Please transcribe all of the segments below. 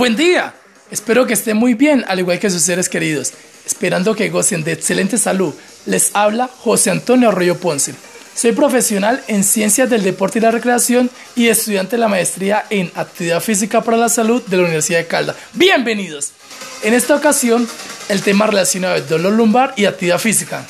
Buen día. Espero que estén muy bien, al igual que sus seres queridos. Esperando que gocen de excelente salud. Les habla José Antonio Arroyo Ponce. Soy profesional en Ciencias del Deporte y la Recreación y estudiante de la maestría en Actividad Física para la Salud de la Universidad de Caldas. Bienvenidos. En esta ocasión, el tema relacionado es dolor lumbar y actividad física.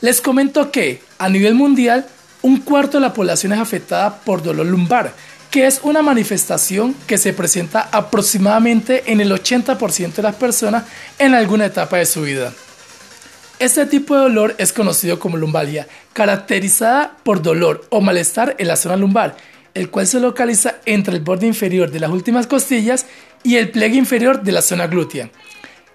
Les comento que, a nivel mundial, un cuarto de la población es afectada por dolor lumbar, que es una manifestación que se presenta aproximadamente en el 80% de las personas en alguna etapa de su vida. Este tipo de dolor es conocido como lumbalgia, caracterizada por dolor o malestar en la zona lumbar, el cual se localiza entre el borde inferior de las últimas costillas y el pliegue inferior de la zona glútea.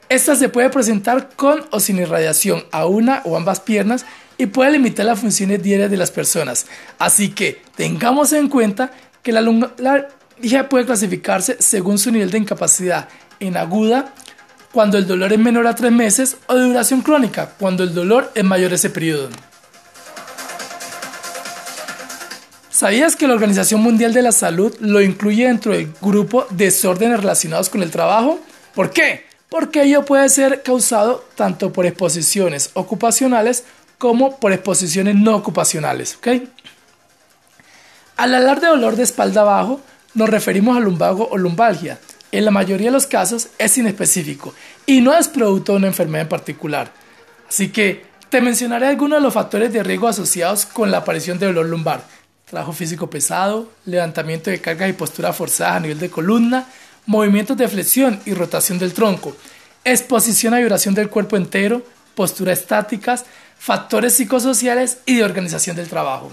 Esta se puede presentar con o sin irradiación a una o ambas piernas y puede limitar las funciones diarias de las personas. Así que tengamos en cuenta que la lumbalgia puede clasificarse según su nivel de incapacidad en aguda, cuando el dolor es menor a tres meses, o de duración crónica, cuando el dolor es mayor ese periodo. ¿Sabías que la Organización Mundial de la Salud lo incluye dentro del grupo desórdenes relacionados con el trabajo? ¿Por qué? Porque ello puede ser causado tanto por exposiciones ocupacionales como por exposiciones no ocupacionales. Al hablar de dolor de espalda abajo, nos referimos al lumbago o lumbalgia. En la mayoría de los casos es inespecífico y no es producto de una enfermedad en particular. Así que te mencionaré algunos de los factores de riesgo asociados con la aparición de dolor lumbar. Trabajo físico pesado, levantamiento de cargas y posturas forzadas a nivel de columna, movimientos de flexión y rotación del tronco, exposición a vibración del cuerpo entero, posturas estáticas, factores psicosociales y de organización del trabajo.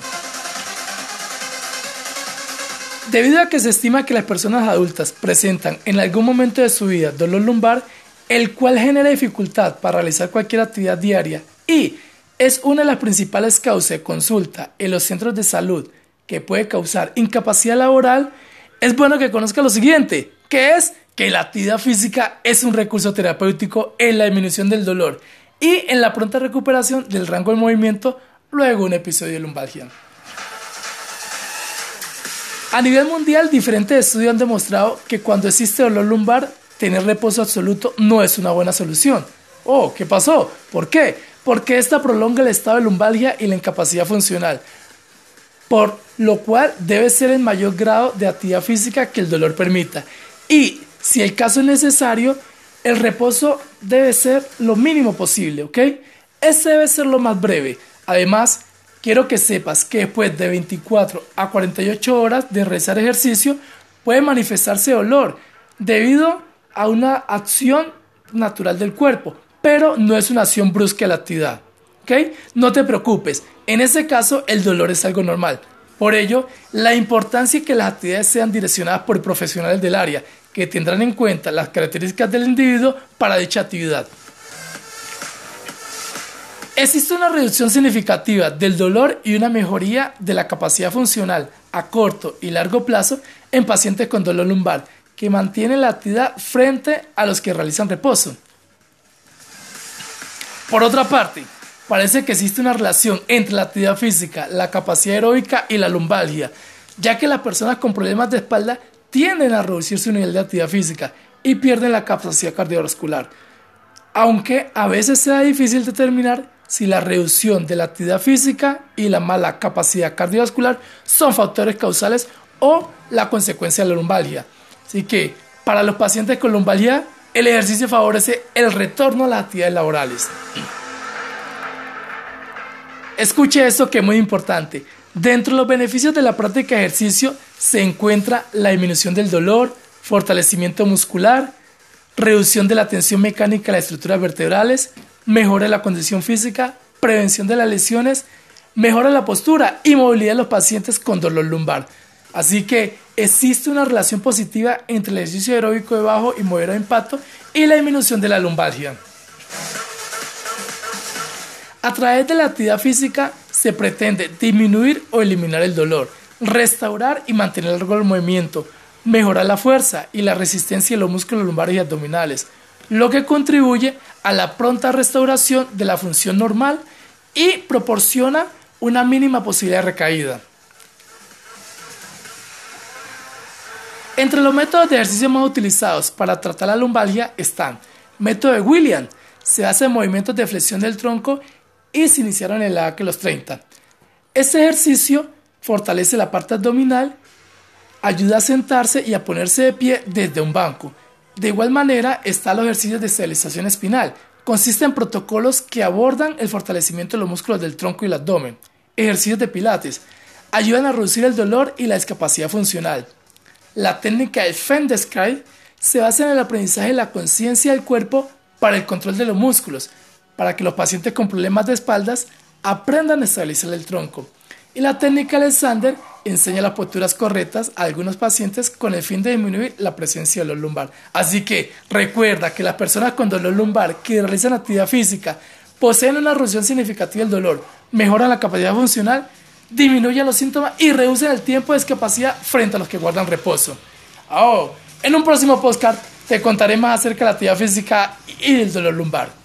Debido a que se estima que las personas adultas presentan en algún momento de su vida dolor lumbar, el cual genera dificultad para realizar cualquier actividad diaria y es una de las principales causas de consulta en los centros de salud que puede causar incapacidad laboral, es bueno que conozca lo siguiente, que es que la actividad física es un recurso terapéutico en la disminución del dolor y en la pronta recuperación del rango de movimiento luego un episodio de lumbalgia. A nivel mundial, diferentes estudios han demostrado que cuando existe dolor lumbar, tener reposo absoluto no es una buena solución. Oh, ¿qué pasó? ¿Por qué? Porque esta prolonga el estado de lumbalgia y la incapacidad funcional, por lo cual debe ser el mayor grado de actividad física que el dolor permita. Y si el caso es necesario, el reposo debe ser lo mínimo posible, ¿ok? Ese debe ser lo más breve. Además, quiero que sepas que después de 24 a 48 horas de realizar ejercicio puede manifestarse dolor debido a una acción natural del cuerpo, pero no es una acción brusca de la actividad. No te preocupes, en ese caso el dolor es algo normal. Por ello, la importancia de que las actividades sean direccionadas por profesionales del área que tendrán en cuenta las características del individuo para dicha actividad. Existe una reducción significativa del dolor y una mejoría de la capacidad funcional a corto y largo plazo en pacientes con dolor lumbar que mantienen la actividad frente a los que realizan reposo. Por otra parte, parece que existe una relación entre la actividad física, la capacidad aeróbica y la lumbalgia, ya que las personas con problemas de espalda tienden a reducir su nivel de actividad física y pierden la capacidad cardiovascular. Aunque a veces sea difícil determinar si la reducción de la actividad física y la mala capacidad cardiovascular son factores causales o la consecuencia de la lumbalgia. Así que para los pacientes con lumbalgia, el ejercicio favorece el retorno a las actividades laborales. Escuche esto que es muy importante. Dentro de los beneficios de la práctica de ejercicio se encuentra la disminución del dolor, fortalecimiento muscular, reducción de la tensión mecánica de las estructuras vertebrales, mejora la condición física, prevención de las lesiones, mejora la postura y movilidad de los pacientes con dolor lumbar. Así que existe una relación positiva entre el ejercicio aeróbico de bajo y moderado impacto y la disminución de la lumbalgia. A través de la actividad física se pretende disminuir o eliminar el dolor, restaurar y mantener el movimiento, mejorar la fuerza y la resistencia de los músculos lumbares y abdominales, lo que contribuye a la pronta restauración de la función normal y proporciona una mínima posibilidad de recaída. Entre los métodos de ejercicio más utilizados para tratar la lumbalgia están método de William, se hace en movimientos de flexión del tronco y se iniciaron en la edad de los 30. Este ejercicio fortalece la parte abdominal, ayuda a sentarse y a ponerse de pie desde un banco. De igual manera están los ejercicios de estabilización espinal. Consiste en protocolos que abordan el fortalecimiento de los músculos del tronco y el abdomen. Ejercicios de pilates. Ayudan a reducir el dolor y la discapacidad funcional. La técnica del Fendeskai se basa en el aprendizaje de la conciencia del cuerpo para el control de los músculos, para que los pacientes con problemas de espaldas aprendan a estabilizar el tronco. Y la técnica Alexander enseña las posturas correctas a algunos pacientes con el fin de disminuir la presencia de dolor lumbar. Así que recuerda que las personas con dolor lumbar que realizan actividad física poseen una reducción significativa del dolor, mejoran la capacidad funcional, disminuyen los síntomas y reducen el tiempo de discapacidad frente a los que guardan reposo. Oh, en un próximo podcast te contaré más acerca de la actividad física y el dolor lumbar.